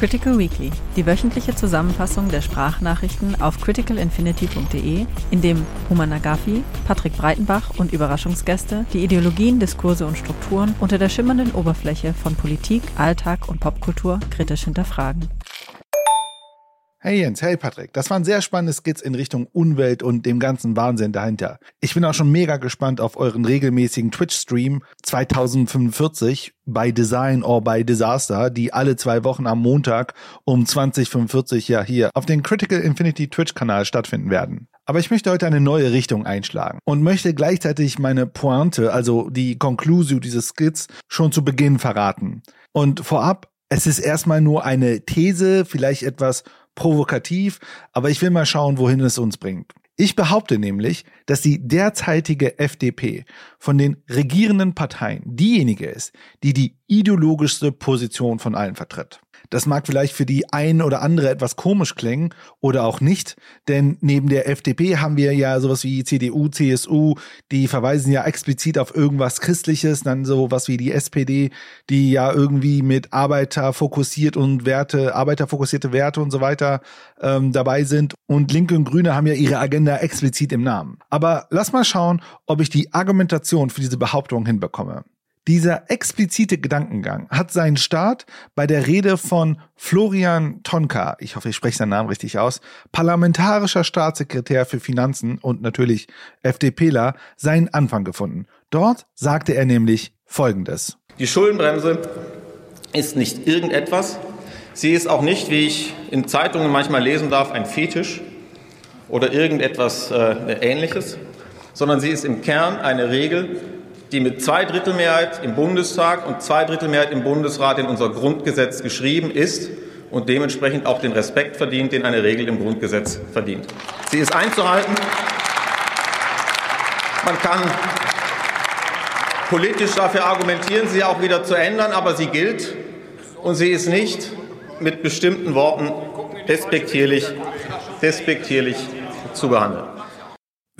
Critical Weekly, die wöchentliche Zusammenfassung der Sprachnachrichten auf criticalinfinity.de, in dem Human Nagafi, Patrick Breitenbach und Überraschungsgäste die Ideologien, Diskurse und Strukturen unter der schimmernden Oberfläche von Politik, Alltag und Popkultur kritisch hinterfragen. Hey Jens, hey Patrick, das waren sehr spannende Skits in Richtung Umwelt und dem ganzen Wahnsinn dahinter. Ich bin auch schon mega gespannt auf euren regelmäßigen Twitch-Stream 2045 bei Design or by Disaster, die alle zwei Wochen am Montag um 2045 ja hier auf den Critical Infinity Twitch-Kanal stattfinden werden. Aber ich möchte heute eine neue Richtung einschlagen und möchte gleichzeitig meine Pointe, also die Conclusio dieses Skits, schon zu Beginn verraten. Und vorab, es ist erstmal nur eine These, vielleicht etwas provokativ, aber ich will mal schauen, wohin es uns bringt. Ich behaupte nämlich, dass die derzeitige FDP von den regierenden Parteien diejenige ist, die die ideologischste Position von allen vertritt. Das mag vielleicht für die ein oder andere etwas komisch klingen oder auch nicht, denn neben der FDP haben wir ja sowas wie CDU, CSU, die verweisen ja explizit auf irgendwas Christliches, dann sowas wie die SPD, die ja irgendwie mit Arbeiter fokussiert und Werte, arbeiterfokussierte Werte und so weiter ähm, dabei sind. Und Linke und Grüne haben ja ihre Agenda explizit im Namen. Aber lass mal schauen, ob ich die Argumentation für diese Behauptung hinbekomme. Dieser explizite Gedankengang hat seinen Start bei der Rede von Florian Tonka, ich hoffe, ich spreche seinen Namen richtig aus, parlamentarischer Staatssekretär für Finanzen und natürlich FDPler, seinen Anfang gefunden. Dort sagte er nämlich Folgendes. Die Schuldenbremse ist nicht irgendetwas. Sie ist auch nicht, wie ich in Zeitungen manchmal lesen darf, ein Fetisch oder irgendetwas äh, Ähnliches, sondern sie ist im Kern eine Regel, die mit Zweidrittelmehrheit im Bundestag und Zweidrittelmehrheit im Bundesrat in unser Grundgesetz geschrieben ist und dementsprechend auch den Respekt verdient, den eine Regel im Grundgesetz verdient. Sie ist einzuhalten. Man kann politisch dafür argumentieren, sie auch wieder zu ändern, aber sie gilt und sie ist nicht mit bestimmten Worten despektierlich, despektierlich zu behandeln.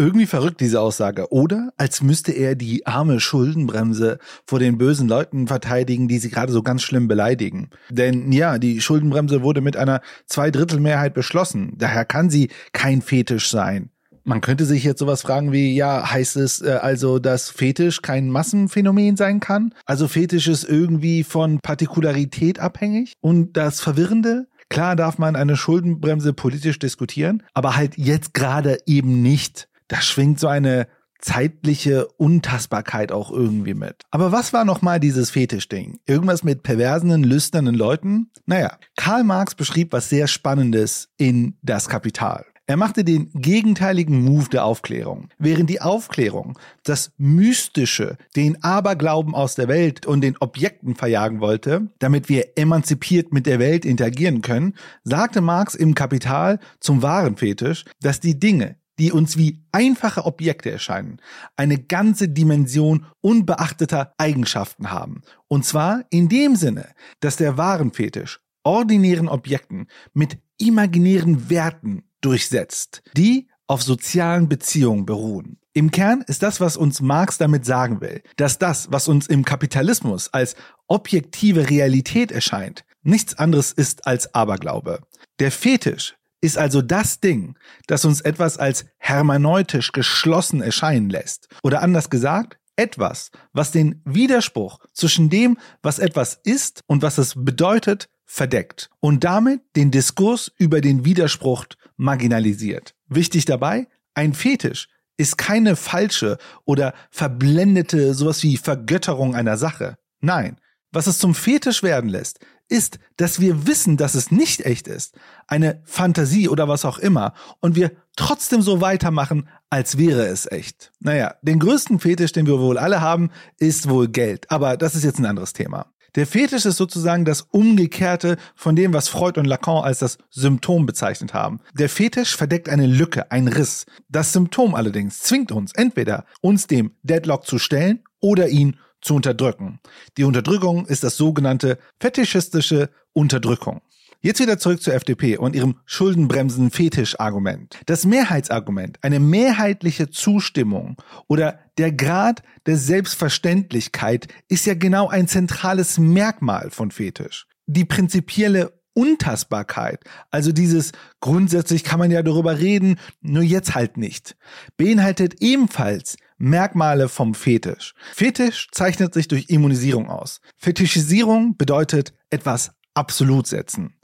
Irgendwie verrückt diese Aussage, oder? Als müsste er die arme Schuldenbremse vor den bösen Leuten verteidigen, die sie gerade so ganz schlimm beleidigen. Denn ja, die Schuldenbremse wurde mit einer Zweidrittelmehrheit beschlossen. Daher kann sie kein Fetisch sein. Man könnte sich jetzt sowas fragen wie, ja, heißt es äh, also, dass Fetisch kein Massenphänomen sein kann? Also Fetisch ist irgendwie von Partikularität abhängig? Und das Verwirrende? Klar darf man eine Schuldenbremse politisch diskutieren, aber halt jetzt gerade eben nicht da schwingt so eine zeitliche Untastbarkeit auch irgendwie mit. Aber was war nochmal dieses Fetischding? Irgendwas mit perversen, lüsternen Leuten? Naja, Karl Marx beschrieb was sehr Spannendes in Das Kapital. Er machte den gegenteiligen Move der Aufklärung. Während die Aufklärung das Mystische, den Aberglauben aus der Welt und den Objekten verjagen wollte, damit wir emanzipiert mit der Welt interagieren können, sagte Marx im Kapital zum wahren Fetisch, dass die Dinge, die uns wie einfache Objekte erscheinen, eine ganze Dimension unbeachteter Eigenschaften haben. Und zwar in dem Sinne, dass der Warenfetisch ordinären Objekten mit imaginären Werten durchsetzt, die auf sozialen Beziehungen beruhen. Im Kern ist das, was uns Marx damit sagen will, dass das, was uns im Kapitalismus als objektive Realität erscheint, nichts anderes ist als Aberglaube. Der Fetisch ist also das Ding, das uns etwas als hermeneutisch geschlossen erscheinen lässt. Oder anders gesagt, etwas, was den Widerspruch zwischen dem, was etwas ist und was es bedeutet, verdeckt und damit den Diskurs über den Widerspruch marginalisiert. Wichtig dabei, ein Fetisch ist keine falsche oder verblendete sowas wie Vergötterung einer Sache. Nein, was es zum Fetisch werden lässt, ist, dass wir wissen, dass es nicht echt ist, eine Fantasie oder was auch immer, und wir trotzdem so weitermachen, als wäre es echt. Naja, den größten Fetisch, den wir wohl alle haben, ist wohl Geld, aber das ist jetzt ein anderes Thema. Der Fetisch ist sozusagen das Umgekehrte von dem, was Freud und Lacan als das Symptom bezeichnet haben. Der Fetisch verdeckt eine Lücke, einen Riss. Das Symptom allerdings zwingt uns entweder, uns dem Deadlock zu stellen oder ihn zu unterdrücken. Die Unterdrückung ist das sogenannte fetischistische Unterdrückung. Jetzt wieder zurück zur FDP und ihrem Schuldenbremsen-Fetisch-Argument. Das Mehrheitsargument, eine mehrheitliche Zustimmung oder der Grad der Selbstverständlichkeit ist ja genau ein zentrales Merkmal von Fetisch. Die prinzipielle Untastbarkeit, also dieses grundsätzlich kann man ja darüber reden, nur jetzt halt nicht, beinhaltet ebenfalls Merkmale vom Fetisch. Fetisch zeichnet sich durch Immunisierung aus. Fetischisierung bedeutet etwas absolut setzen.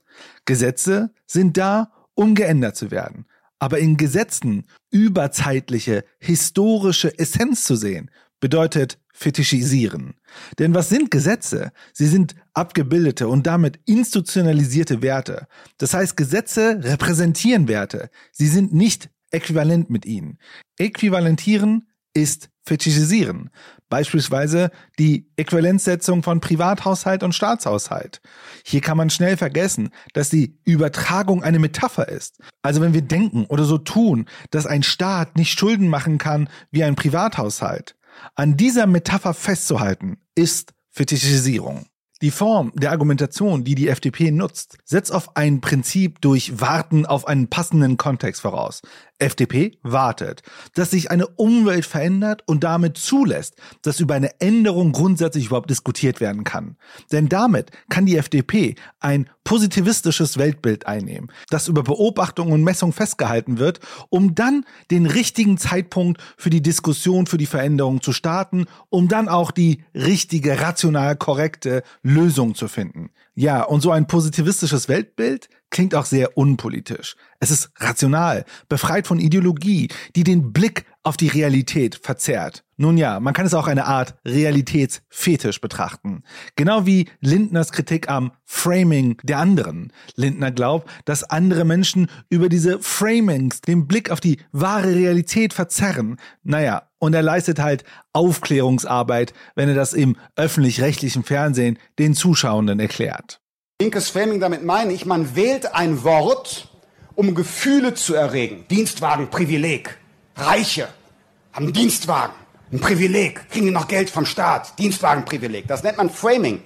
Gesetze sind da, um geändert zu werden. Aber in Gesetzen überzeitliche, historische Essenz zu sehen, bedeutet fetischisieren. Denn was sind Gesetze? Sie sind abgebildete und damit institutionalisierte Werte. Das heißt, Gesetze repräsentieren Werte. Sie sind nicht äquivalent mit ihnen. Äquivalentieren ist fetischisieren. Beispielsweise die Äquivalenzsetzung von Privathaushalt und Staatshaushalt. Hier kann man schnell vergessen, dass die Übertragung eine Metapher ist. Also wenn wir denken oder so tun, dass ein Staat nicht Schulden machen kann wie ein Privathaushalt. An dieser Metapher festzuhalten, ist Fetischisierung. Die Form der Argumentation, die die FDP nutzt, setzt auf ein Prinzip durch Warten auf einen passenden Kontext voraus. FDP wartet, dass sich eine Umwelt verändert und damit zulässt, dass über eine Änderung grundsätzlich überhaupt diskutiert werden kann. Denn damit kann die FDP ein positivistisches Weltbild einnehmen, das über Beobachtung und Messung festgehalten wird, um dann den richtigen Zeitpunkt für die Diskussion für die Veränderung zu starten, um dann auch die richtige, rational korrekte Lösung zu finden. Ja, und so ein positivistisches Weltbild klingt auch sehr unpolitisch. Es ist rational, befreit von Ideologie, die den Blick auf die Realität verzerrt. Nun ja, man kann es auch eine Art Realitätsfetisch betrachten. Genau wie Lindners Kritik am Framing der anderen. Lindner glaubt, dass andere Menschen über diese Framings den Blick auf die wahre Realität verzerren. Naja, und er leistet halt Aufklärungsarbeit, wenn er das im öffentlich-rechtlichen Fernsehen den Zuschauenden erklärt. Linkes Framing, damit meine ich, man wählt ein Wort, um Gefühle zu erregen. Dienstwagen, Privileg. Reiche haben Dienstwagen, ein Privileg, kriegen die noch Geld vom Staat, Dienstwagenprivileg. Das nennt man Framing,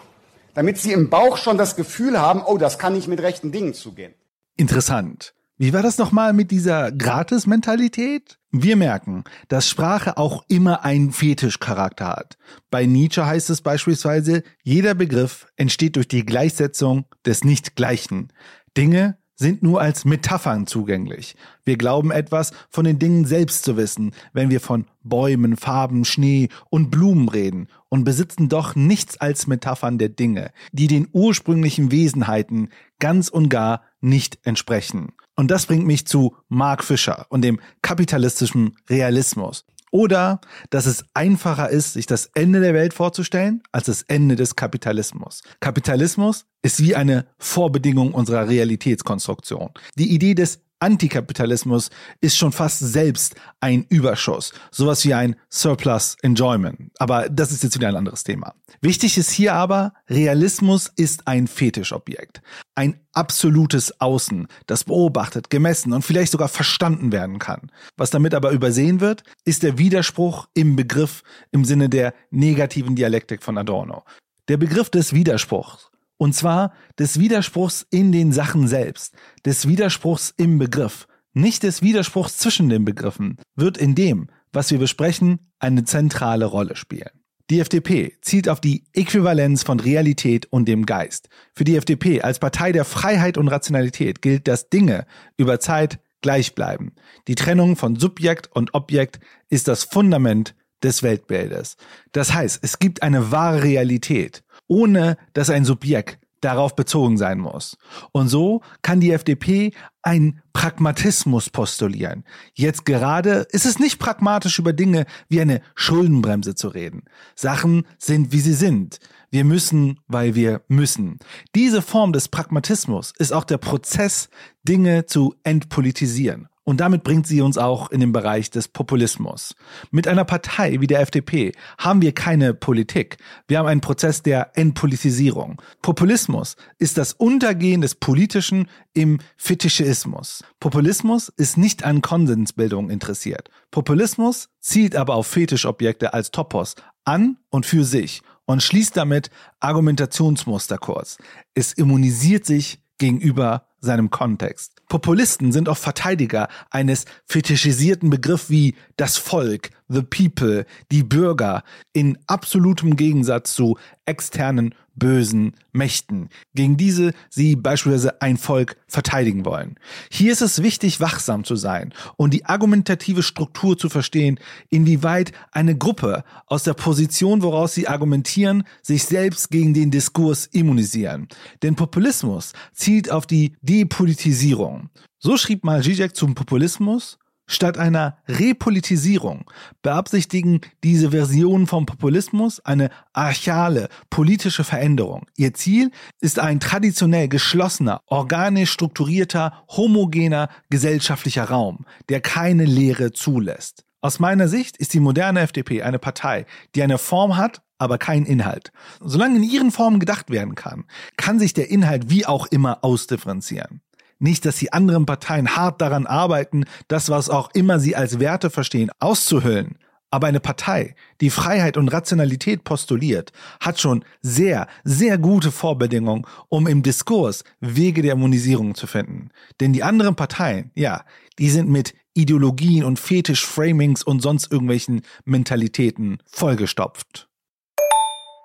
damit sie im Bauch schon das Gefühl haben, oh, das kann nicht mit rechten Dingen zugehen. Interessant. Wie war das nochmal mit dieser Gratis-Mentalität? Wir merken, dass Sprache auch immer einen Fetischcharakter hat. Bei Nietzsche heißt es beispielsweise, jeder Begriff entsteht durch die Gleichsetzung des Nicht-Gleichen. Dinge sind nur als Metaphern zugänglich. Wir glauben etwas von den Dingen selbst zu wissen, wenn wir von Bäumen, Farben, Schnee und Blumen reden und besitzen doch nichts als Metaphern der Dinge, die den ursprünglichen Wesenheiten ganz und gar nicht entsprechen. Und das bringt mich zu Mark Fischer und dem kapitalistischen Realismus. Oder dass es einfacher ist, sich das Ende der Welt vorzustellen, als das Ende des Kapitalismus. Kapitalismus ist wie eine Vorbedingung unserer Realitätskonstruktion. Die Idee des Antikapitalismus ist schon fast selbst ein Überschuss, sowas wie ein Surplus Enjoyment. Aber das ist jetzt wieder ein anderes Thema. Wichtig ist hier aber, Realismus ist ein Fetischobjekt. Ein absolutes Außen, das beobachtet, gemessen und vielleicht sogar verstanden werden kann. Was damit aber übersehen wird, ist der Widerspruch im Begriff im Sinne der negativen Dialektik von Adorno. Der Begriff des Widerspruchs und zwar des Widerspruchs in den Sachen selbst, des Widerspruchs im Begriff, nicht des Widerspruchs zwischen den Begriffen, wird in dem, was wir besprechen, eine zentrale Rolle spielen. Die FDP zielt auf die Äquivalenz von Realität und dem Geist. Für die FDP als Partei der Freiheit und Rationalität gilt, dass Dinge über Zeit gleich bleiben. Die Trennung von Subjekt und Objekt ist das Fundament des Weltbildes. Das heißt, es gibt eine wahre Realität ohne dass ein Subjekt darauf bezogen sein muss. Und so kann die FDP einen Pragmatismus postulieren. Jetzt gerade ist es nicht pragmatisch über Dinge wie eine Schuldenbremse zu reden. Sachen sind, wie sie sind. Wir müssen, weil wir müssen. Diese Form des Pragmatismus ist auch der Prozess, Dinge zu entpolitisieren. Und damit bringt sie uns auch in den Bereich des Populismus. Mit einer Partei wie der FDP haben wir keine Politik. Wir haben einen Prozess der Entpolitisierung. Populismus ist das Untergehen des Politischen im Fetischismus. Populismus ist nicht an Konsensbildung interessiert. Populismus zielt aber auf Fetischobjekte als Topos an und für sich und schließt damit Argumentationsmuster kurz. Es immunisiert sich gegenüber seinem Kontext. Populisten sind oft Verteidiger eines fetischisierten Begriffs wie das Volk, the people, die Bürger, in absolutem Gegensatz zu externen bösen Mächten, gegen diese sie beispielsweise ein Volk verteidigen wollen. Hier ist es wichtig, wachsam zu sein und die argumentative Struktur zu verstehen, inwieweit eine Gruppe aus der Position, woraus sie argumentieren, sich selbst gegen den Diskurs immunisieren. Denn Populismus zielt auf die Depolitisierung. So schrieb mal Zizek zum Populismus, Statt einer Repolitisierung beabsichtigen diese Versionen vom Populismus eine archale politische Veränderung. Ihr Ziel ist ein traditionell geschlossener, organisch strukturierter, homogener gesellschaftlicher Raum, der keine Lehre zulässt. Aus meiner Sicht ist die moderne FDP eine Partei, die eine Form hat, aber keinen Inhalt. Solange in ihren Formen gedacht werden kann, kann sich der Inhalt wie auch immer ausdifferenzieren. Nicht, dass die anderen Parteien hart daran arbeiten, das, was auch immer sie als Werte verstehen, auszuhüllen. Aber eine Partei, die Freiheit und Rationalität postuliert, hat schon sehr, sehr gute Vorbedingungen, um im Diskurs Wege der Immunisierung zu finden. Denn die anderen Parteien, ja, die sind mit Ideologien und Fetisch-Framings und sonst irgendwelchen Mentalitäten vollgestopft.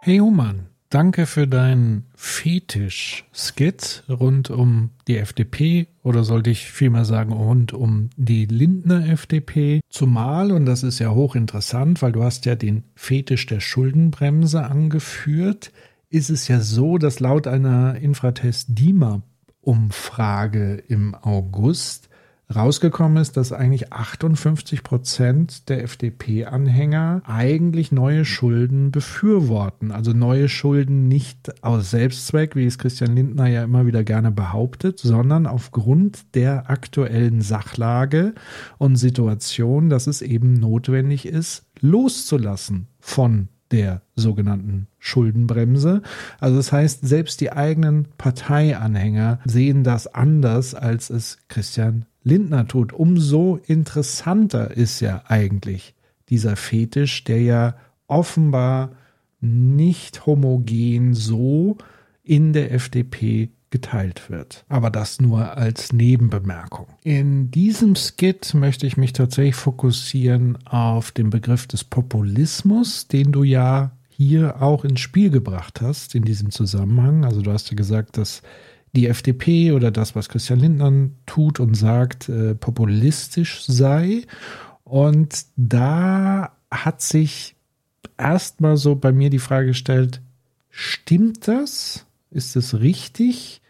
Hey Human, Danke für deinen Fetisch-Skit rund um die FDP oder sollte ich vielmehr sagen rund um die Lindner FDP. Zumal, und das ist ja hochinteressant, weil du hast ja den Fetisch der Schuldenbremse angeführt, ist es ja so, dass laut einer Infratest-DIMA-Umfrage im August rausgekommen ist, dass eigentlich 58 Prozent der FDP-Anhänger eigentlich neue Schulden befürworten. Also neue Schulden nicht aus Selbstzweck, wie es Christian Lindner ja immer wieder gerne behauptet, sondern aufgrund der aktuellen Sachlage und Situation, dass es eben notwendig ist, loszulassen von der sogenannten Schuldenbremse. Also das heißt, selbst die eigenen Parteianhänger sehen das anders, als es Christian Lindner tut, umso interessanter ist ja eigentlich dieser Fetisch, der ja offenbar nicht homogen so in der FDP geteilt wird. Aber das nur als Nebenbemerkung. In diesem Skit möchte ich mich tatsächlich fokussieren auf den Begriff des Populismus, den du ja hier auch ins Spiel gebracht hast in diesem Zusammenhang. Also du hast ja gesagt, dass die FDP oder das, was Christian Lindner tut und sagt, äh, populistisch sei. Und da hat sich erstmal so bei mir die Frage gestellt, stimmt das? Ist es richtig?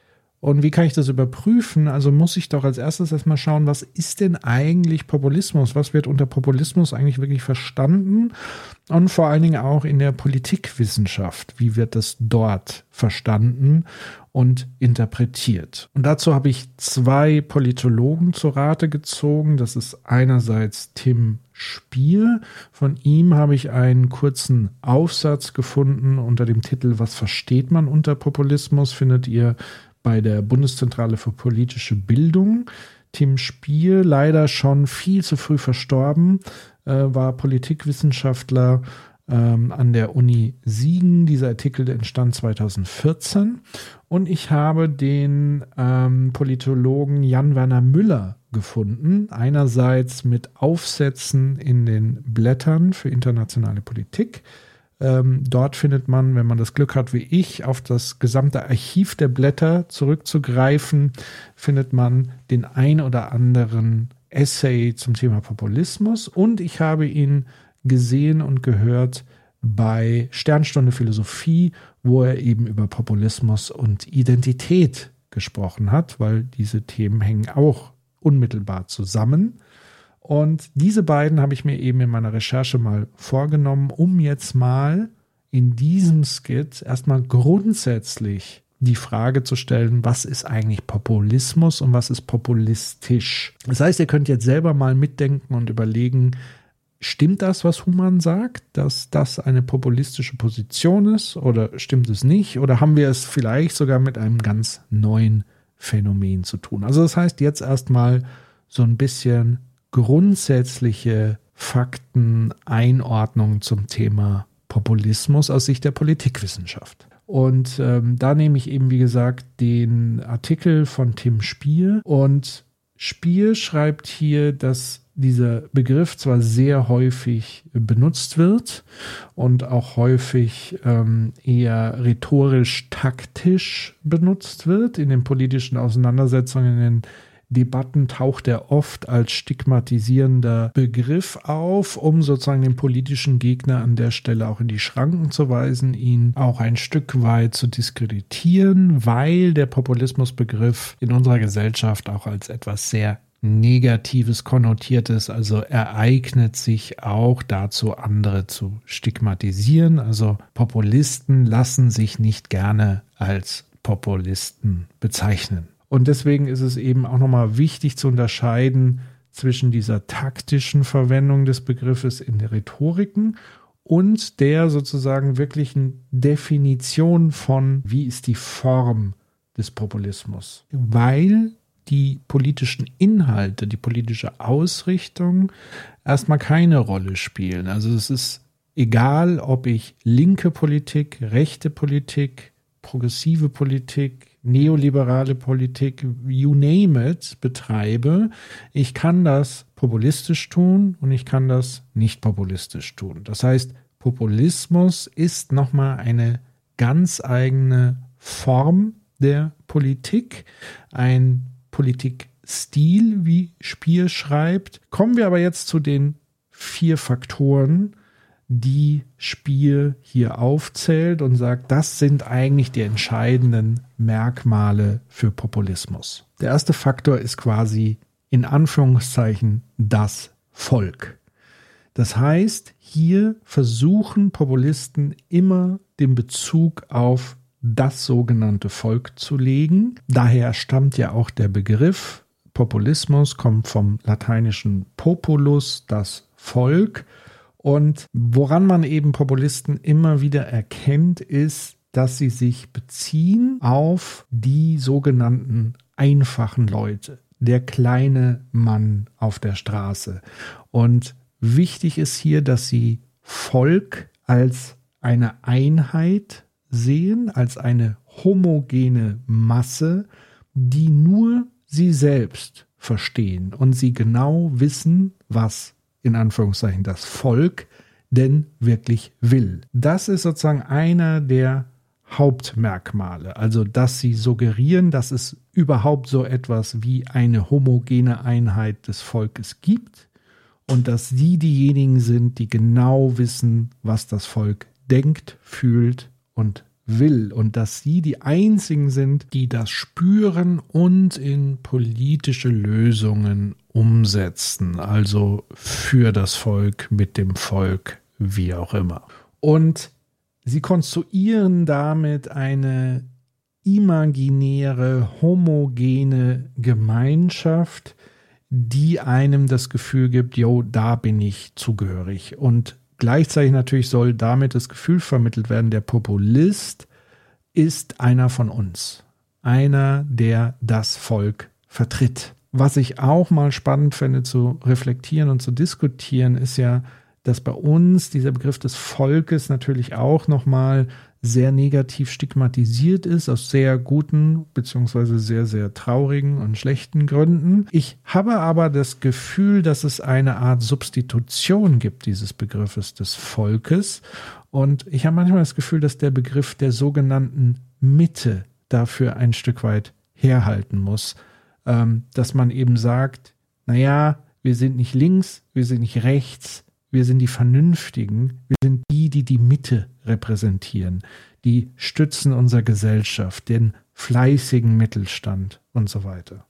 Und wie kann ich das überprüfen? Also muss ich doch als erstes erstmal schauen, was ist denn eigentlich Populismus? Was wird unter Populismus eigentlich wirklich verstanden? Und vor allen Dingen auch in der Politikwissenschaft. Wie wird das dort verstanden und interpretiert? Und dazu habe ich zwei Politologen zur Rate gezogen. Das ist einerseits Tim Spiel. Von ihm habe ich einen kurzen Aufsatz gefunden unter dem Titel Was versteht man unter Populismus? Findet ihr bei der Bundeszentrale für politische Bildung. Tim Spiel, leider schon viel zu früh verstorben, äh, war Politikwissenschaftler ähm, an der Uni Siegen. Dieser Artikel entstand 2014. Und ich habe den ähm, Politologen Jan-Werner Müller gefunden. Einerseits mit Aufsätzen in den Blättern für internationale Politik ähm, dort findet man, wenn man das Glück hat, wie ich, auf das gesamte Archiv der Blätter zurückzugreifen, findet man den ein oder anderen Essay zum Thema Populismus. Und ich habe ihn gesehen und gehört bei Sternstunde Philosophie, wo er eben über Populismus und Identität gesprochen hat, weil diese Themen hängen auch unmittelbar zusammen. Und diese beiden habe ich mir eben in meiner Recherche mal vorgenommen, um jetzt mal in diesem Skit erstmal grundsätzlich die Frage zu stellen, was ist eigentlich Populismus und was ist populistisch. Das heißt, ihr könnt jetzt selber mal mitdenken und überlegen, stimmt das, was Human sagt, dass das eine populistische Position ist oder stimmt es nicht? Oder haben wir es vielleicht sogar mit einem ganz neuen Phänomen zu tun? Also das heißt jetzt erstmal so ein bisschen grundsätzliche Fakteneinordnung zum Thema Populismus aus Sicht der Politikwissenschaft. Und ähm, da nehme ich eben, wie gesagt, den Artikel von Tim Spier. Und Spier schreibt hier, dass dieser Begriff zwar sehr häufig benutzt wird und auch häufig ähm, eher rhetorisch-taktisch benutzt wird. In den politischen Auseinandersetzungen, in den Debatten taucht er oft als stigmatisierender Begriff auf, um sozusagen den politischen Gegner an der Stelle auch in die Schranken zu weisen, ihn auch ein Stück weit zu diskreditieren, weil der Populismusbegriff in unserer Gesellschaft auch als etwas sehr Negatives konnotiert ist, also ereignet sich auch dazu, andere zu stigmatisieren. Also Populisten lassen sich nicht gerne als Populisten bezeichnen. Und deswegen ist es eben auch nochmal wichtig zu unterscheiden zwischen dieser taktischen Verwendung des Begriffes in Rhetoriken und der sozusagen wirklichen Definition von, wie ist die Form des Populismus. Weil die politischen Inhalte, die politische Ausrichtung erstmal keine Rolle spielen. Also es ist egal, ob ich linke Politik, rechte Politik, progressive Politik, neoliberale Politik, you name it, betreibe. Ich kann das populistisch tun und ich kann das nicht populistisch tun. Das heißt, Populismus ist nochmal eine ganz eigene Form der Politik, ein Politikstil, wie Spier schreibt. Kommen wir aber jetzt zu den vier Faktoren, die Spiel hier aufzählt und sagt, das sind eigentlich die entscheidenden Merkmale für Populismus. Der erste Faktor ist quasi in Anführungszeichen das Volk. Das heißt, hier versuchen Populisten immer den Bezug auf das sogenannte Volk zu legen. Daher stammt ja auch der Begriff Populismus, kommt vom lateinischen Populus, das Volk. Und woran man eben Populisten immer wieder erkennt, ist, dass sie sich beziehen auf die sogenannten einfachen Leute, der kleine Mann auf der Straße. Und wichtig ist hier, dass sie Volk als eine Einheit sehen, als eine homogene Masse, die nur sie selbst verstehen und sie genau wissen, was in Anführungszeichen das Volk denn wirklich will. Das ist sozusagen einer der Hauptmerkmale, also dass sie suggerieren, dass es überhaupt so etwas wie eine homogene Einheit des Volkes gibt und dass sie diejenigen sind, die genau wissen, was das Volk denkt, fühlt und will und dass sie die einzigen sind, die das spüren und in politische Lösungen umsetzen, also für das Volk, mit dem Volk, wie auch immer. Und sie konstruieren damit eine imaginäre, homogene Gemeinschaft, die einem das Gefühl gibt, jo, da bin ich zugehörig. Und Gleichzeitig natürlich soll damit das Gefühl vermittelt werden, der Populist ist einer von uns. Einer, der das Volk vertritt. Was ich auch mal spannend finde zu reflektieren und zu diskutieren, ist ja, dass bei uns dieser Begriff des Volkes natürlich auch nochmal sehr negativ stigmatisiert ist, aus sehr guten beziehungsweise sehr, sehr traurigen und schlechten Gründen. Ich habe aber das Gefühl, dass es eine Art Substitution gibt dieses Begriffes des Volkes. Und ich habe manchmal das Gefühl, dass der Begriff der sogenannten Mitte dafür ein Stück weit herhalten muss. Ähm, dass man eben sagt, naja, wir sind nicht links, wir sind nicht rechts, wir sind die Vernünftigen, wir sind die, die die Mitte repräsentieren, die stützen unserer Gesellschaft, den fleißigen Mittelstand und so weiter.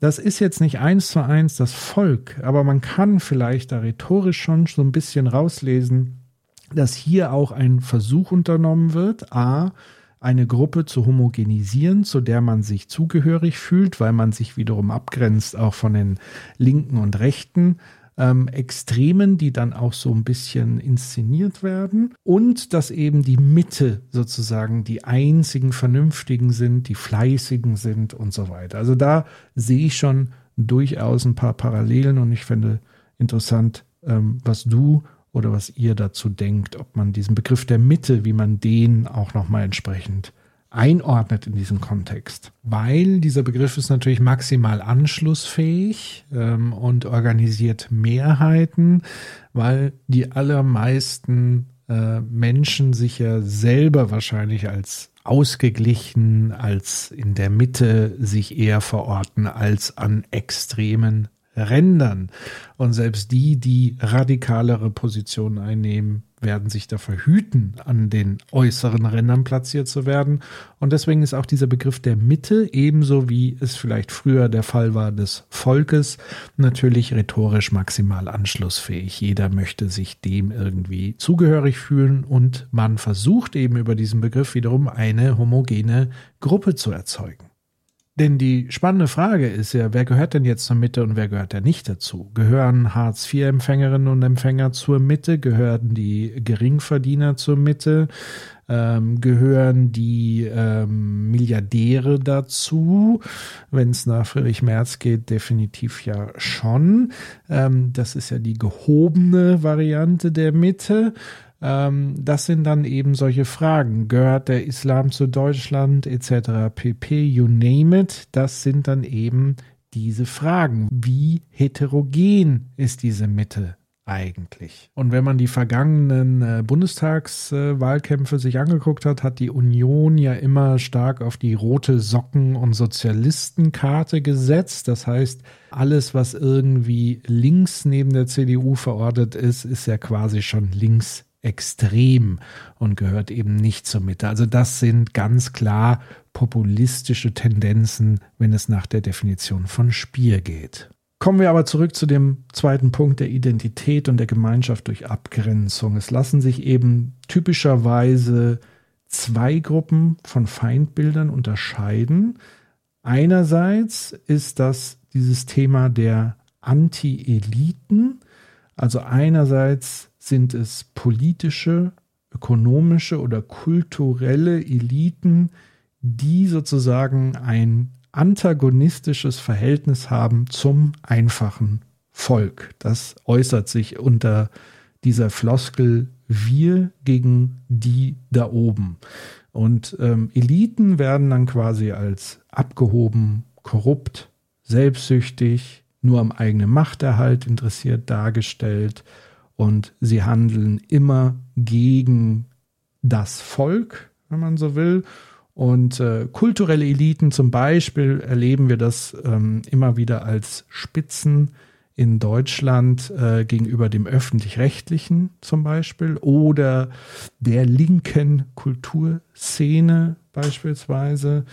Das ist jetzt nicht eins zu eins das Volk, aber man kann vielleicht da rhetorisch schon so ein bisschen rauslesen, dass hier auch ein Versuch unternommen wird, a, eine Gruppe zu homogenisieren, zu der man sich zugehörig fühlt, weil man sich wiederum abgrenzt auch von den Linken und Rechten ähm, Extremen, die dann auch so ein bisschen inszeniert werden und dass eben die Mitte sozusagen die einzigen Vernünftigen sind, die Fleißigen sind und so weiter. Also da sehe ich schon durchaus ein paar Parallelen und ich finde interessant, ähm, was du oder was ihr dazu denkt, ob man diesen Begriff der Mitte, wie man den auch nochmal entsprechend einordnet in diesem Kontext. Weil dieser Begriff ist natürlich maximal anschlussfähig ähm, und organisiert Mehrheiten, weil die allermeisten äh, Menschen sich ja selber wahrscheinlich als ausgeglichen, als in der Mitte sich eher verorten als an extremen Rändern. Und selbst die, die radikalere Positionen einnehmen, werden sich dafür hüten, an den äußeren Rändern platziert zu werden. Und deswegen ist auch dieser Begriff der Mitte, ebenso wie es vielleicht früher der Fall war des Volkes, natürlich rhetorisch maximal anschlussfähig. Jeder möchte sich dem irgendwie zugehörig fühlen und man versucht eben über diesen Begriff wiederum eine homogene Gruppe zu erzeugen. Denn die spannende Frage ist ja, wer gehört denn jetzt zur Mitte und wer gehört denn nicht dazu? Gehören Hartz-IV-Empfängerinnen und Empfänger zur Mitte? Gehören die Geringverdiener zur Mitte? Ähm, gehören die ähm, Milliardäre dazu? Wenn es nach Friedrich Merz geht, definitiv ja schon. Ähm, das ist ja die gehobene Variante der Mitte. Ähm, das sind dann eben solche Fragen. Gehört der Islam zu Deutschland etc. pp. You name it. Das sind dann eben diese Fragen. Wie heterogen ist diese Mitte? eigentlich. Und wenn man die vergangenen äh, Bundestagswahlkämpfe äh, sich angeguckt hat, hat die Union ja immer stark auf die rote Socken- und Sozialistenkarte gesetzt. Das heißt, alles, was irgendwie links neben der CDU verortet ist, ist ja quasi schon links extrem und gehört eben nicht zur Mitte. Also das sind ganz klar populistische Tendenzen, wenn es nach der Definition von Spier geht. Kommen wir aber zurück zu dem zweiten Punkt der Identität und der Gemeinschaft durch Abgrenzung. Es lassen sich eben typischerweise zwei Gruppen von Feindbildern unterscheiden. Einerseits ist das dieses Thema der Anti-Eliten, also einerseits sind es politische, ökonomische oder kulturelle Eliten, die sozusagen ein antagonistisches Verhältnis haben zum einfachen Volk. Das äußert sich unter dieser Floskel wir gegen die da oben. Und ähm, Eliten werden dann quasi als abgehoben, korrupt, selbstsüchtig, nur am eigenen Machterhalt interessiert dargestellt und sie handeln immer gegen das Volk, wenn man so will. Und äh, kulturelle Eliten zum Beispiel erleben wir das ähm, immer wieder als Spitzen in Deutschland äh, gegenüber dem öffentlich-rechtlichen zum Beispiel oder der linken Kulturszene beispielsweise,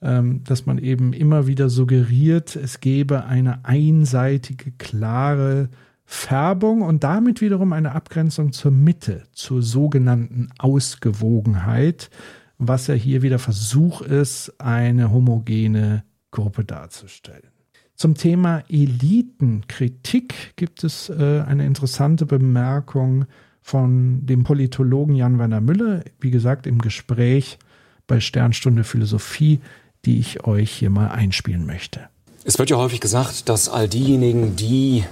ähm, dass man eben immer wieder suggeriert, es gäbe eine einseitige, klare Färbung und damit wiederum eine Abgrenzung zur Mitte, zur sogenannten Ausgewogenheit, was ja hier wieder Versuch ist, eine homogene Gruppe darzustellen. Zum Thema Elitenkritik gibt es äh, eine interessante Bemerkung von dem Politologen Jan Werner Müller, wie gesagt, im Gespräch bei Sternstunde Philosophie, die ich euch hier mal einspielen möchte. Es wird ja häufig gesagt, dass all diejenigen, die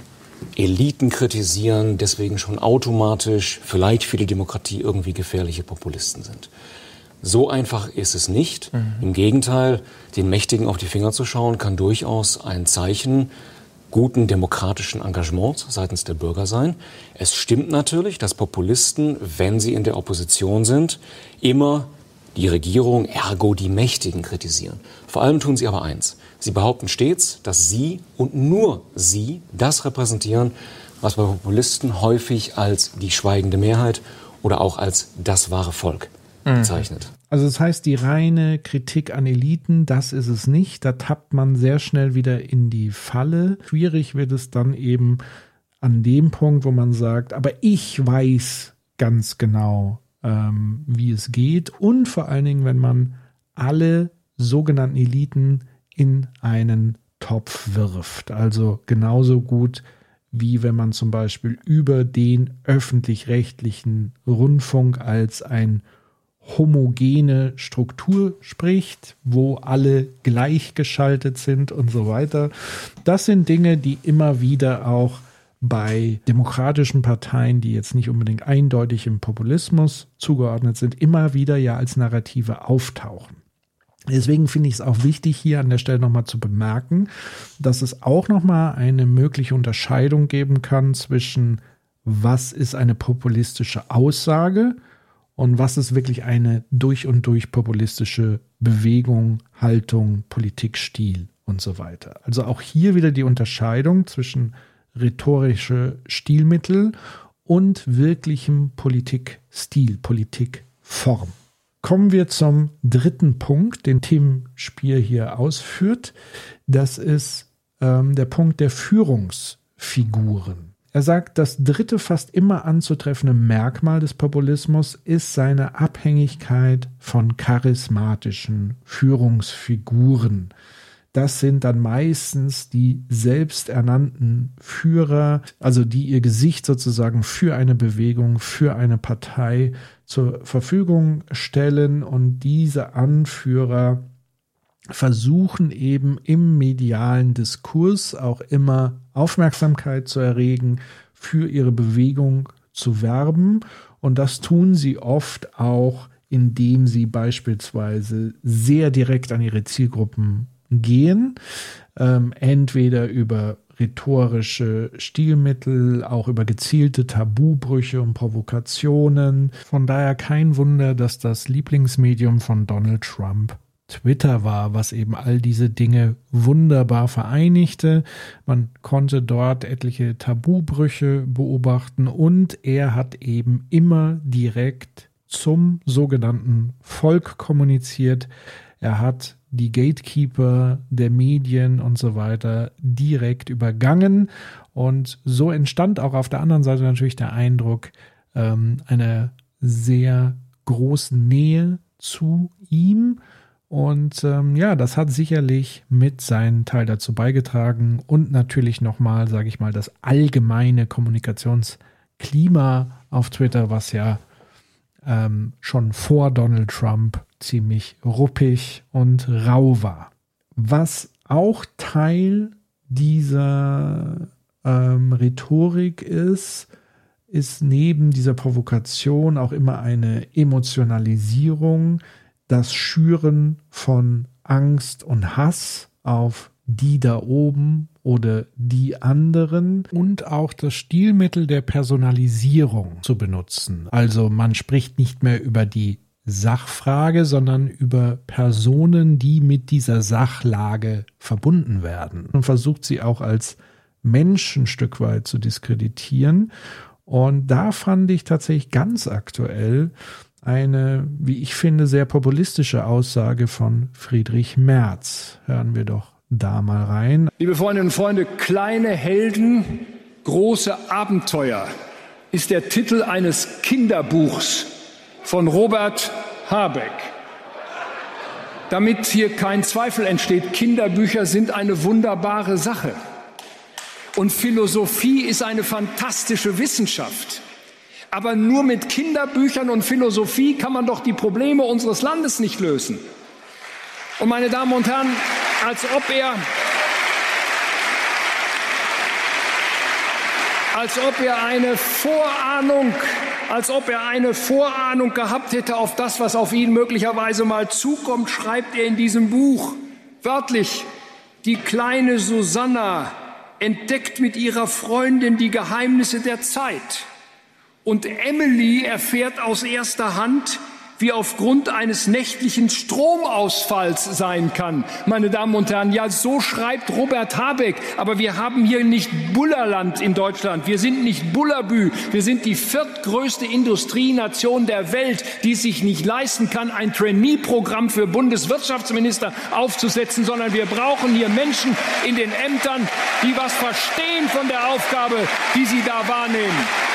Eliten kritisieren, deswegen schon automatisch vielleicht für die Demokratie irgendwie gefährliche Populisten sind. So einfach ist es nicht. Mhm. Im Gegenteil, den Mächtigen auf die Finger zu schauen, kann durchaus ein Zeichen guten demokratischen Engagements seitens der Bürger sein. Es stimmt natürlich, dass Populisten, wenn sie in der Opposition sind, immer die Regierung, ergo die Mächtigen kritisieren. Vor allem tun sie aber eins. Sie behaupten stets, dass sie und nur sie das repräsentieren, was bei Populisten häufig als die schweigende Mehrheit oder auch als das wahre Volk mhm. bezeichnet. Also das heißt, die reine Kritik an Eliten, das ist es nicht. Da tappt man sehr schnell wieder in die Falle. Schwierig wird es dann eben an dem Punkt, wo man sagt, aber ich weiß ganz genau, ähm, wie es geht und vor allen Dingen, wenn man alle sogenannten Eliten in einen Topf wirft. Also genauso gut wie wenn man zum Beispiel über den öffentlich-rechtlichen Rundfunk als ein homogene Struktur spricht, wo alle gleichgeschaltet sind und so weiter. Das sind Dinge, die immer wieder auch bei demokratischen Parteien, die jetzt nicht unbedingt eindeutig im Populismus zugeordnet sind, immer wieder ja als Narrative auftauchen. Deswegen finde ich es auch wichtig, hier an der Stelle nochmal zu bemerken, dass es auch nochmal eine mögliche Unterscheidung geben kann zwischen was ist eine populistische Aussage und was ist wirklich eine durch und durch populistische Bewegung, Haltung, Politikstil und so weiter. Also auch hier wieder die Unterscheidung zwischen rhetorische Stilmittel und wirklichem Politikstil, Politikform. Kommen wir zum dritten Punkt, den Tim Spier hier ausführt. Das ist ähm, der Punkt der Führungsfiguren. Er sagt, das dritte fast immer anzutreffende Merkmal des Populismus ist seine Abhängigkeit von charismatischen Führungsfiguren. Das sind dann meistens die selbsternannten Führer, also die ihr Gesicht sozusagen für eine Bewegung, für eine Partei zur Verfügung stellen und diese Anführer versuchen eben im medialen Diskurs auch immer Aufmerksamkeit zu erregen, für ihre Bewegung zu werben. Und das tun sie oft auch, indem sie beispielsweise sehr direkt an ihre Zielgruppen gehen, ähm, entweder über rhetorische Stilmittel, auch über gezielte Tabubrüche und Provokationen. Von daher kein Wunder, dass das Lieblingsmedium von Donald Trump Twitter war, was eben all diese Dinge wunderbar vereinigte. Man konnte dort etliche Tabubrüche beobachten und er hat eben immer direkt zum sogenannten Volk kommuniziert. Er hat die Gatekeeper der Medien und so weiter direkt übergangen. Und so entstand auch auf der anderen Seite natürlich der Eindruck ähm, einer sehr großen Nähe zu ihm. Und ähm, ja, das hat sicherlich mit seinen Teil dazu beigetragen und natürlich nochmal, sage ich mal, das allgemeine Kommunikationsklima auf Twitter, was ja ähm, schon vor Donald Trump ziemlich ruppig und rau war. Was auch Teil dieser ähm, Rhetorik ist, ist neben dieser Provokation auch immer eine Emotionalisierung, das Schüren von Angst und Hass auf die da oben oder die anderen und auch das Stilmittel der Personalisierung zu benutzen. Also man spricht nicht mehr über die Sachfrage, sondern über Personen, die mit dieser Sachlage verbunden werden. Und versucht sie auch als Mensch ein Stück weit zu diskreditieren. Und da fand ich tatsächlich ganz aktuell eine, wie ich finde, sehr populistische Aussage von Friedrich Merz. Hören wir doch da mal rein. Liebe Freundinnen und Freunde, kleine Helden, große Abenteuer ist der Titel eines Kinderbuchs von Robert Habeck. Damit hier kein Zweifel entsteht, Kinderbücher sind eine wunderbare Sache. Und Philosophie ist eine fantastische Wissenschaft. Aber nur mit Kinderbüchern und Philosophie kann man doch die Probleme unseres Landes nicht lösen. Und meine Damen und Herren, als ob er als ob er eine Vorahnung, als ob er eine Vorahnung gehabt hätte auf das, was auf ihn möglicherweise mal zukommt, schreibt er in diesem Buch wörtlich, die kleine Susanna entdeckt mit ihrer Freundin die Geheimnisse der Zeit. Und Emily erfährt aus erster Hand, wie aufgrund eines nächtlichen Stromausfalls sein kann. Meine Damen und Herren, ja, so schreibt Robert Habeck. Aber wir haben hier nicht Bullerland in Deutschland. Wir sind nicht Bullerbü. Wir sind die viertgrößte Industrienation der Welt, die sich nicht leisten kann, ein Trainee-Programm für Bundeswirtschaftsminister aufzusetzen, sondern wir brauchen hier Menschen in den Ämtern, die was verstehen von der Aufgabe, die sie da wahrnehmen.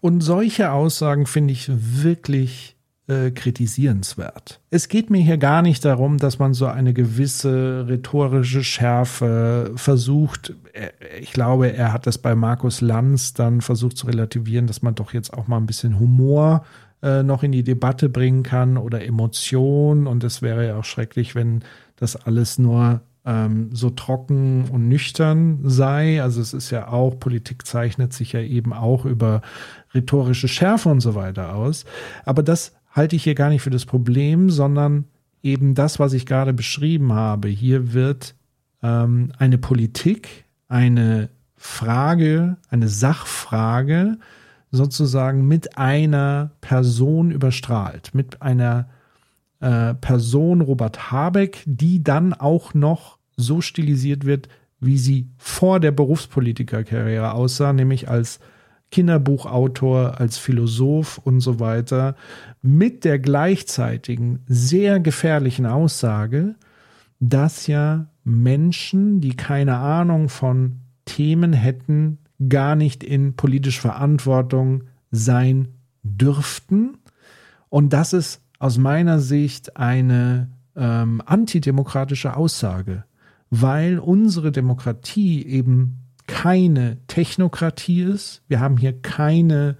Und solche Aussagen finde ich wirklich äh, kritisierenswert. Es geht mir hier gar nicht darum, dass man so eine gewisse rhetorische Schärfe versucht. Ich glaube, er hat das bei Markus Lanz dann versucht zu relativieren, dass man doch jetzt auch mal ein bisschen Humor äh, noch in die Debatte bringen kann oder Emotion. Und es wäre ja auch schrecklich, wenn das alles nur ähm, so trocken und nüchtern sei. Also es ist ja auch, Politik zeichnet sich ja eben auch über rhetorische Schärfe und so weiter aus. Aber das halte ich hier gar nicht für das Problem, sondern eben das, was ich gerade beschrieben habe. Hier wird ähm, eine Politik, eine Frage, eine Sachfrage sozusagen mit einer Person überstrahlt, mit einer äh, Person Robert Habeck, die dann auch noch so stilisiert wird, wie sie vor der Berufspolitikerkarriere aussah, nämlich als Kinderbuchautor, als Philosoph und so weiter, mit der gleichzeitigen sehr gefährlichen Aussage, dass ja Menschen, die keine Ahnung von Themen hätten, gar nicht in politische Verantwortung sein dürften. Und das ist aus meiner Sicht eine ähm, antidemokratische Aussage, weil unsere Demokratie eben keine Technokratie ist. Wir haben hier keine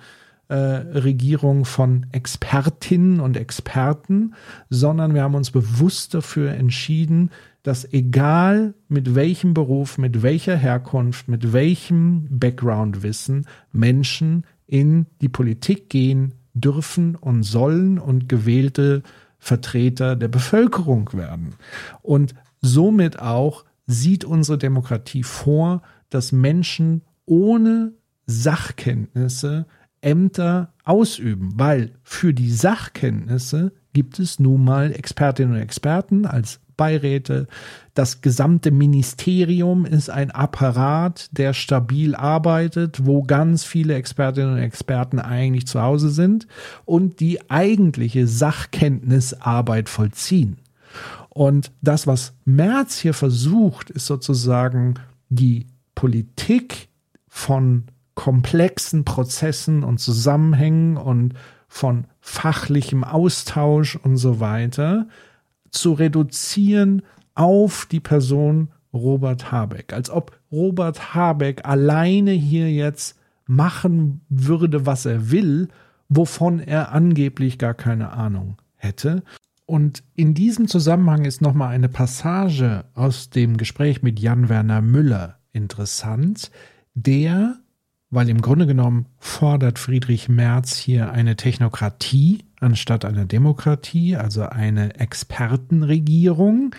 äh, Regierung von Expertinnen und Experten, sondern wir haben uns bewusst dafür entschieden, dass egal mit welchem Beruf, mit welcher Herkunft, mit welchem Background-Wissen Menschen in die Politik gehen dürfen und sollen und gewählte Vertreter der Bevölkerung werden. Und somit auch sieht unsere Demokratie vor, dass Menschen ohne Sachkenntnisse Ämter ausüben, weil für die Sachkenntnisse gibt es nun mal Expertinnen und Experten als Beiräte. Das gesamte Ministerium ist ein Apparat, der stabil arbeitet, wo ganz viele Expertinnen und Experten eigentlich zu Hause sind und die eigentliche Sachkenntnisarbeit vollziehen. Und das, was Merz hier versucht, ist sozusagen die Politik von komplexen Prozessen und Zusammenhängen und von fachlichem Austausch und so weiter zu reduzieren auf die Person Robert Habeck. Als ob Robert Habeck alleine hier jetzt machen würde, was er will, wovon er angeblich gar keine Ahnung hätte. Und in diesem Zusammenhang ist nochmal eine Passage aus dem Gespräch mit Jan Werner Müller interessant, der, weil im Grunde genommen fordert Friedrich Merz hier eine Technokratie anstatt einer Demokratie, also eine Expertenregierung.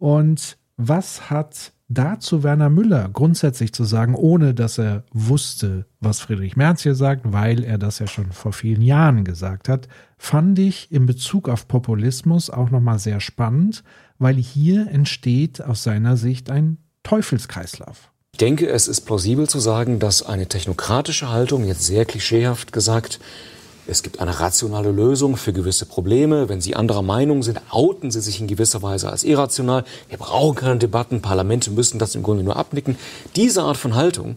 Und was hat dazu Werner Müller grundsätzlich zu sagen, ohne dass er wusste, was Friedrich Merz hier sagt, weil er das ja schon vor vielen Jahren gesagt hat, fand ich in Bezug auf Populismus auch nochmal sehr spannend, weil hier entsteht aus seiner Sicht ein Teufelskreislauf. Ich denke, es ist plausibel zu sagen, dass eine technokratische Haltung, jetzt sehr klischeehaft gesagt, es gibt eine rationale Lösung für gewisse Probleme. Wenn Sie anderer Meinung sind, outen Sie sich in gewisser Weise als irrational. Wir brauchen keine Debatten. Parlamente müssen das im Grunde nur abnicken. Diese Art von Haltung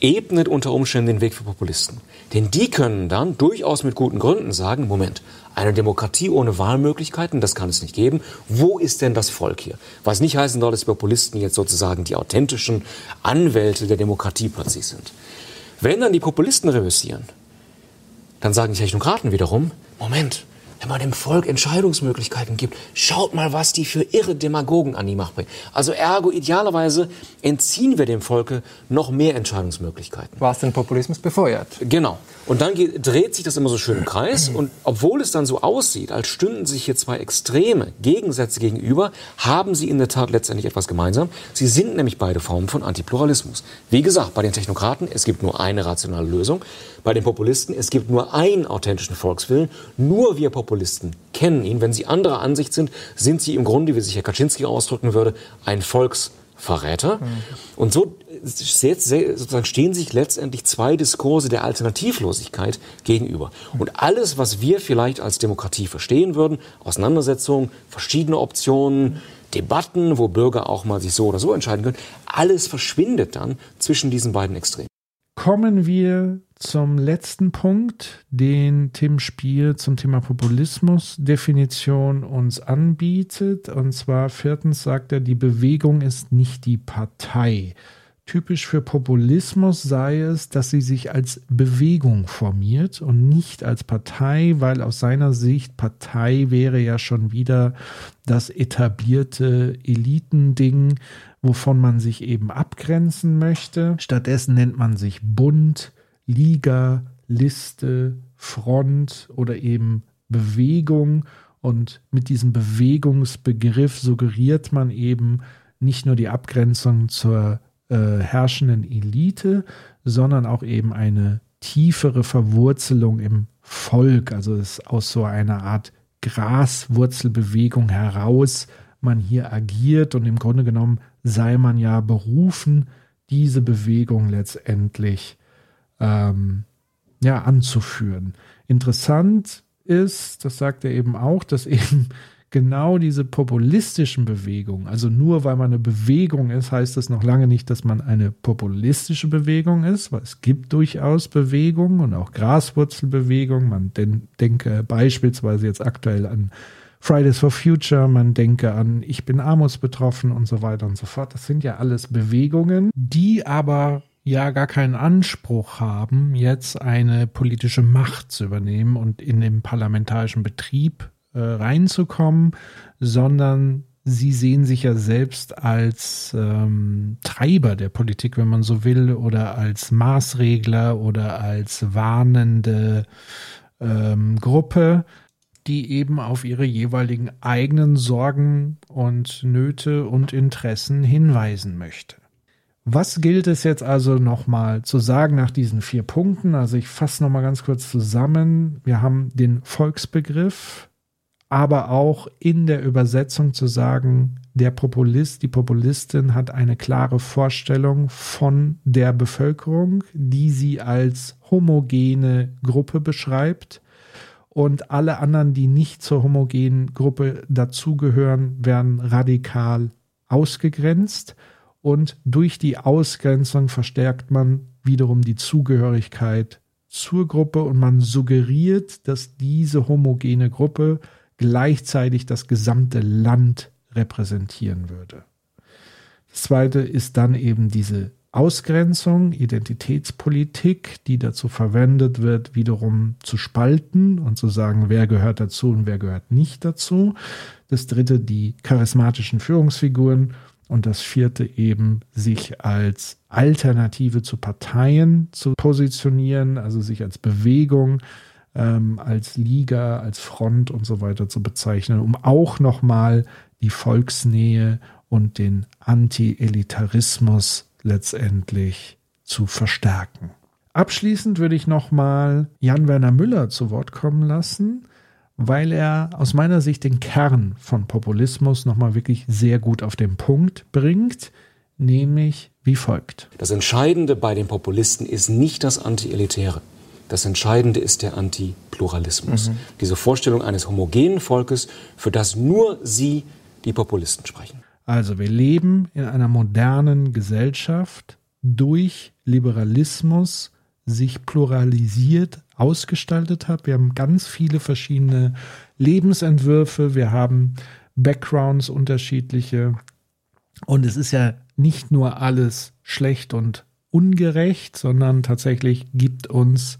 ebnet unter Umständen den Weg für Populisten. Denn die können dann durchaus mit guten Gründen sagen, Moment, eine Demokratie ohne Wahlmöglichkeiten, das kann es nicht geben. Wo ist denn das Volk hier? Was nicht heißen soll, dass Populisten jetzt sozusagen die authentischen Anwälte der Demokratie plötzlich sind. Wenn dann die Populisten reüssieren, dann sagen die Technokraten wiederum, Moment, wenn man dem Volk Entscheidungsmöglichkeiten gibt, schaut mal, was die für irre Demagogen an die Macht bringen. Also ergo, idealerweise entziehen wir dem Volke noch mehr Entscheidungsmöglichkeiten. Was den Populismus befeuert. Genau. Und dann geht, dreht sich das immer so schön im Kreis. Und obwohl es dann so aussieht, als stünden sich hier zwei extreme Gegensätze gegenüber, haben sie in der Tat letztendlich etwas gemeinsam. Sie sind nämlich beide Formen von Antipluralismus. Wie gesagt, bei den Technokraten, es gibt nur eine rationale Lösung. Bei den Populisten, es gibt nur einen authentischen Volkswillen. Nur wir Populisten kennen ihn. Wenn sie anderer Ansicht sind, sind sie im Grunde, wie sich Herr Kaczynski ausdrücken würde, ein Volksverräter. Mhm. Und so sozusagen stehen sich letztendlich zwei Diskurse der Alternativlosigkeit gegenüber. Und alles, was wir vielleicht als Demokratie verstehen würden, Auseinandersetzungen, verschiedene Optionen, Debatten, wo Bürger auch mal sich so oder so entscheiden können, alles verschwindet dann zwischen diesen beiden Extremen. Kommen wir zum letzten Punkt, den Tim Spiel zum Thema Populismus-Definition uns anbietet. Und zwar viertens sagt er, die Bewegung ist nicht die Partei. Typisch für Populismus sei es, dass sie sich als Bewegung formiert und nicht als Partei, weil aus seiner Sicht Partei wäre ja schon wieder das etablierte Elitending, wovon man sich eben abgrenzen möchte. Stattdessen nennt man sich Bund, Liga, Liste, Front oder eben Bewegung. Und mit diesem Bewegungsbegriff suggeriert man eben nicht nur die Abgrenzung zur äh, herrschenden Elite, sondern auch eben eine tiefere Verwurzelung im Volk. Also es aus so einer Art Graswurzelbewegung heraus man hier agiert und im Grunde genommen sei man ja berufen, diese Bewegung letztendlich ähm, ja, anzuführen. Interessant ist, das sagt er eben auch, dass eben genau diese populistischen Bewegungen, also nur weil man eine Bewegung ist, heißt das noch lange nicht, dass man eine populistische Bewegung ist, weil es gibt durchaus Bewegungen und auch Graswurzelbewegungen. Man den, denke beispielsweise jetzt aktuell an Fridays for Future, man denke an Ich bin armutsbetroffen und so weiter und so fort. Das sind ja alles Bewegungen, die aber ja gar keinen Anspruch haben, jetzt eine politische Macht zu übernehmen und in den parlamentarischen Betrieb äh, reinzukommen, sondern sie sehen sich ja selbst als ähm, Treiber der Politik, wenn man so will, oder als Maßregler oder als warnende ähm, Gruppe, die eben auf ihre jeweiligen eigenen Sorgen und Nöte und Interessen hinweisen möchte. Was gilt es jetzt also nochmal zu sagen nach diesen vier Punkten? Also ich fasse nochmal ganz kurz zusammen. Wir haben den Volksbegriff, aber auch in der Übersetzung zu sagen, der Populist, die Populistin hat eine klare Vorstellung von der Bevölkerung, die sie als homogene Gruppe beschreibt. Und alle anderen, die nicht zur homogenen Gruppe dazugehören, werden radikal ausgegrenzt und durch die Ausgrenzung verstärkt man wiederum die Zugehörigkeit zur Gruppe und man suggeriert, dass diese homogene Gruppe gleichzeitig das gesamte Land repräsentieren würde. Das zweite ist dann eben diese Ausgrenzung, Identitätspolitik, die dazu verwendet wird, wiederum zu spalten und zu sagen, wer gehört dazu und wer gehört nicht dazu. Das dritte, die charismatischen Führungsfiguren und das vierte eben, sich als Alternative zu Parteien zu positionieren, also sich als Bewegung, ähm, als Liga, als Front und so weiter zu bezeichnen, um auch nochmal die Volksnähe und den Anti-Elitarismus letztendlich zu verstärken. Abschließend würde ich nochmal Jan-Werner Müller zu Wort kommen lassen weil er aus meiner Sicht den Kern von Populismus nochmal wirklich sehr gut auf den Punkt bringt, nämlich wie folgt. Das Entscheidende bei den Populisten ist nicht das Anti-Elitäre. Das Entscheidende ist der Antipluralismus. Mhm. Diese Vorstellung eines homogenen Volkes, für das nur sie, die Populisten, sprechen. Also wir leben in einer modernen Gesellschaft durch Liberalismus sich pluralisiert ausgestaltet hat. Wir haben ganz viele verschiedene Lebensentwürfe, wir haben Backgrounds unterschiedliche und es ist ja nicht nur alles schlecht und ungerecht, sondern tatsächlich gibt uns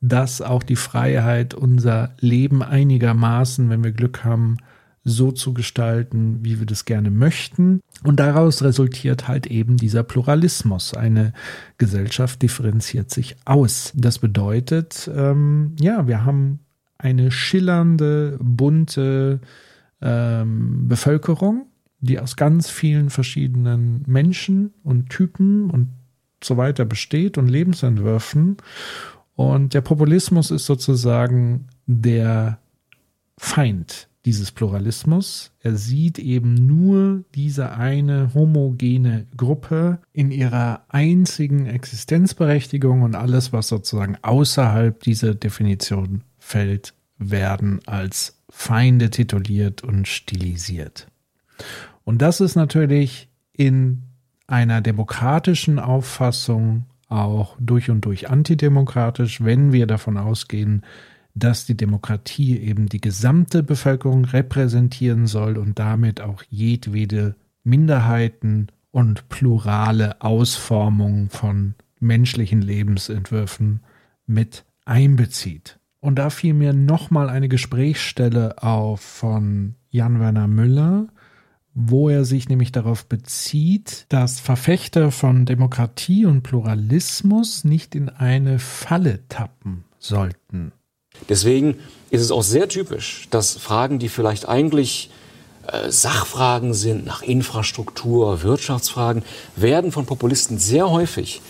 das auch die Freiheit, unser Leben einigermaßen, wenn wir Glück haben, so zu gestalten, wie wir das gerne möchten. Und daraus resultiert halt eben dieser Pluralismus. Eine Gesellschaft differenziert sich aus. Das bedeutet, ähm, ja, wir haben eine schillernde, bunte ähm, Bevölkerung, die aus ganz vielen verschiedenen Menschen und Typen und so weiter besteht und Lebensentwürfen. Und der Populismus ist sozusagen der Feind dieses Pluralismus. Er sieht eben nur diese eine homogene Gruppe in ihrer einzigen Existenzberechtigung und alles, was sozusagen außerhalb dieser Definition fällt, werden als Feinde tituliert und stilisiert. Und das ist natürlich in einer demokratischen Auffassung auch durch und durch antidemokratisch, wenn wir davon ausgehen, dass die Demokratie eben die gesamte Bevölkerung repräsentieren soll und damit auch jedwede Minderheiten und plurale Ausformung von menschlichen Lebensentwürfen mit einbezieht. Und da fiel mir nochmal eine Gesprächsstelle auf von Jan Werner Müller, wo er sich nämlich darauf bezieht, dass Verfechter von Demokratie und Pluralismus nicht in eine Falle tappen sollten. Deswegen ist es auch sehr typisch, dass Fragen, die vielleicht eigentlich äh, Sachfragen sind, nach Infrastruktur, Wirtschaftsfragen, werden von Populisten sehr häufig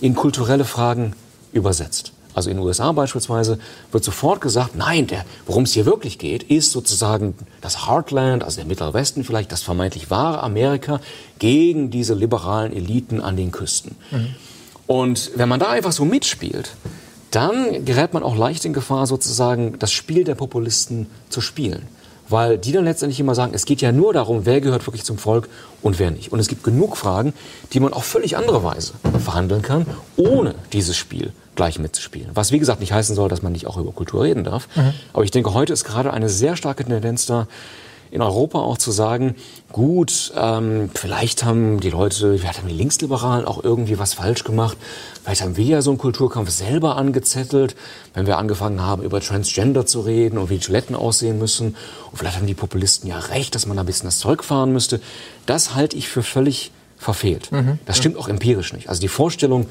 in kulturelle Fragen übersetzt. Also in den USA beispielsweise wird sofort gesagt, nein, worum es hier wirklich geht, ist sozusagen das Heartland, also der Mittlere Westen vielleicht, das vermeintlich wahre Amerika gegen diese liberalen Eliten an den Küsten. Mhm. Und wenn man da einfach so mitspielt, dann gerät man auch leicht in Gefahr, sozusagen das Spiel der Populisten zu spielen weil die dann letztendlich immer sagen, es geht ja nur darum, wer gehört wirklich zum Volk und wer nicht. Und es gibt genug Fragen, die man auf völlig andere Weise verhandeln kann, ohne dieses Spiel gleich mitzuspielen. Was wie gesagt nicht heißen soll, dass man nicht auch über Kultur reden darf. Mhm. Aber ich denke, heute ist gerade eine sehr starke Tendenz da, in Europa auch zu sagen, gut, ähm, vielleicht haben die Leute, vielleicht haben die Linksliberalen auch irgendwie was falsch gemacht. Vielleicht haben wir ja so einen Kulturkampf selber angezettelt, wenn wir angefangen haben, über Transgender zu reden und wie die Toiletten aussehen müssen. Und vielleicht haben die Populisten ja recht, dass man ein bisschen das Zeug fahren müsste. Das halte ich für völlig verfehlt. Mhm. Das stimmt auch empirisch nicht. Also die Vorstellung,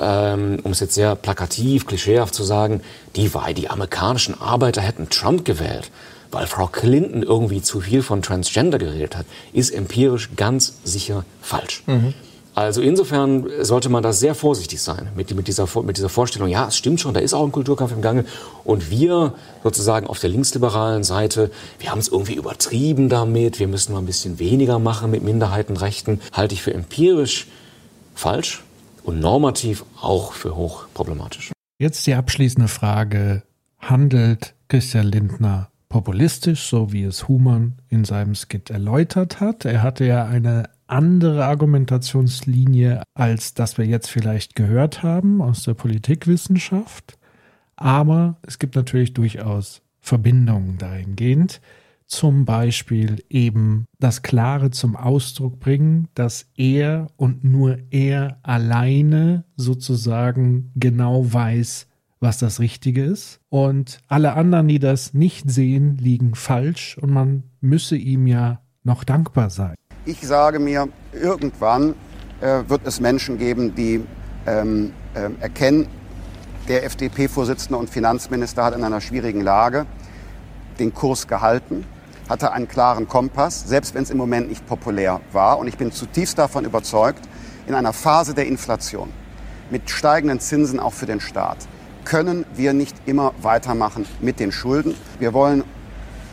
ähm, um es jetzt sehr plakativ, klischeehaft zu sagen, die, die amerikanischen Arbeiter hätten Trump gewählt weil Frau Clinton irgendwie zu viel von Transgender geredet hat, ist empirisch ganz sicher falsch. Mhm. Also insofern sollte man da sehr vorsichtig sein mit, mit, dieser, mit dieser Vorstellung, ja, es stimmt schon, da ist auch ein Kulturkampf im Gange. Und wir sozusagen auf der linksliberalen Seite, wir haben es irgendwie übertrieben damit, wir müssen mal ein bisschen weniger machen mit Minderheitenrechten, halte ich für empirisch falsch und normativ auch für hochproblematisch. Jetzt die abschließende Frage. Handelt Christian Lindner populistisch, so wie es Humann in seinem Skit erläutert hat. Er hatte ja eine andere Argumentationslinie als das wir jetzt vielleicht gehört haben aus der Politikwissenschaft. Aber es gibt natürlich durchaus Verbindungen dahingehend. Zum Beispiel eben das Klare zum Ausdruck bringen, dass er und nur er alleine sozusagen genau weiß, was das Richtige ist. Und alle anderen, die das nicht sehen, liegen falsch und man müsse ihm ja noch dankbar sein. Ich sage mir, irgendwann äh, wird es Menschen geben, die ähm, äh, erkennen, der FDP-Vorsitzende und Finanzminister hat in einer schwierigen Lage den Kurs gehalten, hatte einen klaren Kompass, selbst wenn es im Moment nicht populär war. Und ich bin zutiefst davon überzeugt, in einer Phase der Inflation, mit steigenden Zinsen auch für den Staat, können wir nicht immer weitermachen mit den Schulden. Wir wollen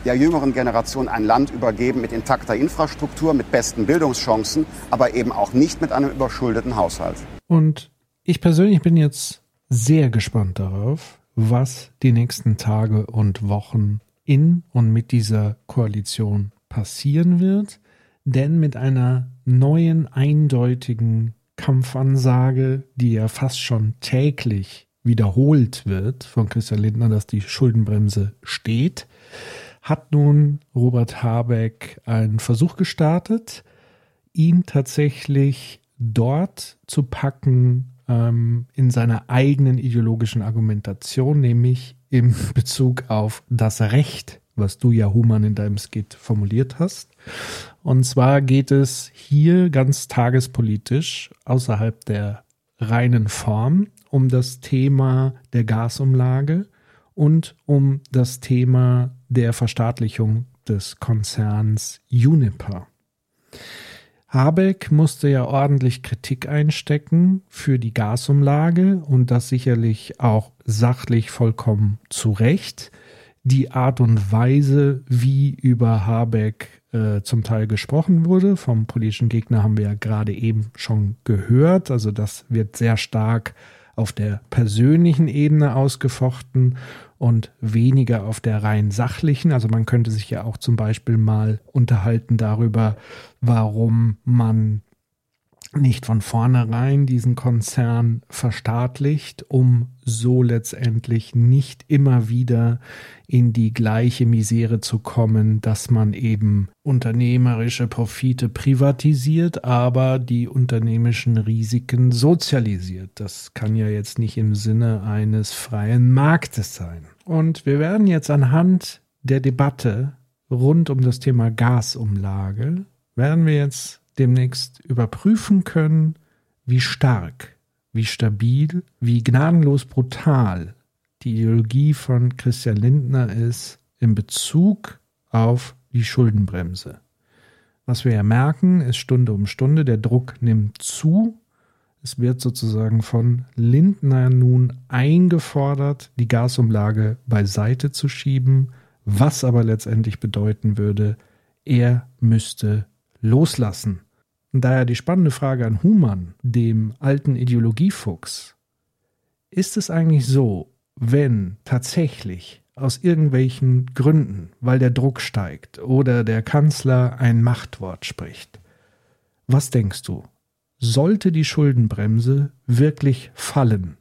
der jüngeren Generation ein Land übergeben mit intakter Infrastruktur, mit besten Bildungschancen, aber eben auch nicht mit einem überschuldeten Haushalt. Und ich persönlich bin jetzt sehr gespannt darauf, was die nächsten Tage und Wochen in und mit dieser Koalition passieren wird. Denn mit einer neuen, eindeutigen Kampfansage, die ja fast schon täglich wiederholt wird von Christian Lindner, dass die Schuldenbremse steht, hat nun Robert Habeck einen Versuch gestartet, ihn tatsächlich dort zu packen ähm, in seiner eigenen ideologischen Argumentation, nämlich im Bezug auf das Recht, was du ja Human in deinem Skit formuliert hast. Und zwar geht es hier ganz tagespolitisch außerhalb der reinen Form um das Thema der Gasumlage und um das Thema der Verstaatlichung des Konzerns Uniper. Habeck musste ja ordentlich Kritik einstecken für die Gasumlage und das sicherlich auch sachlich vollkommen zu Recht. Die Art und Weise, wie über Habeck äh, zum Teil gesprochen wurde, vom politischen Gegner haben wir ja gerade eben schon gehört. Also das wird sehr stark auf der persönlichen Ebene ausgefochten und weniger auf der rein sachlichen. Also man könnte sich ja auch zum Beispiel mal unterhalten darüber, warum man nicht von vornherein diesen Konzern verstaatlicht, um so letztendlich nicht immer wieder in die gleiche Misere zu kommen, dass man eben unternehmerische Profite privatisiert, aber die unternehmerischen Risiken sozialisiert. Das kann ja jetzt nicht im Sinne eines freien Marktes sein. Und wir werden jetzt anhand der Debatte rund um das Thema Gasumlage, werden wir jetzt demnächst überprüfen können, wie stark, wie stabil, wie gnadenlos brutal die Ideologie von Christian Lindner ist in Bezug auf die Schuldenbremse. Was wir ja merken, ist Stunde um Stunde, der Druck nimmt zu. Es wird sozusagen von Lindner nun eingefordert, die Gasumlage beiseite zu schieben, was aber letztendlich bedeuten würde, er müsste loslassen. Daher die spannende Frage an Humann, dem alten Ideologiefuchs. Ist es eigentlich so, wenn tatsächlich aus irgendwelchen Gründen, weil der Druck steigt oder der Kanzler ein Machtwort spricht, was denkst du? Sollte die Schuldenbremse wirklich fallen,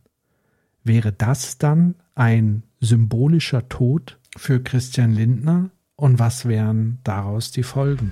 wäre das dann ein symbolischer Tod für Christian Lindner? Und was wären daraus die Folgen?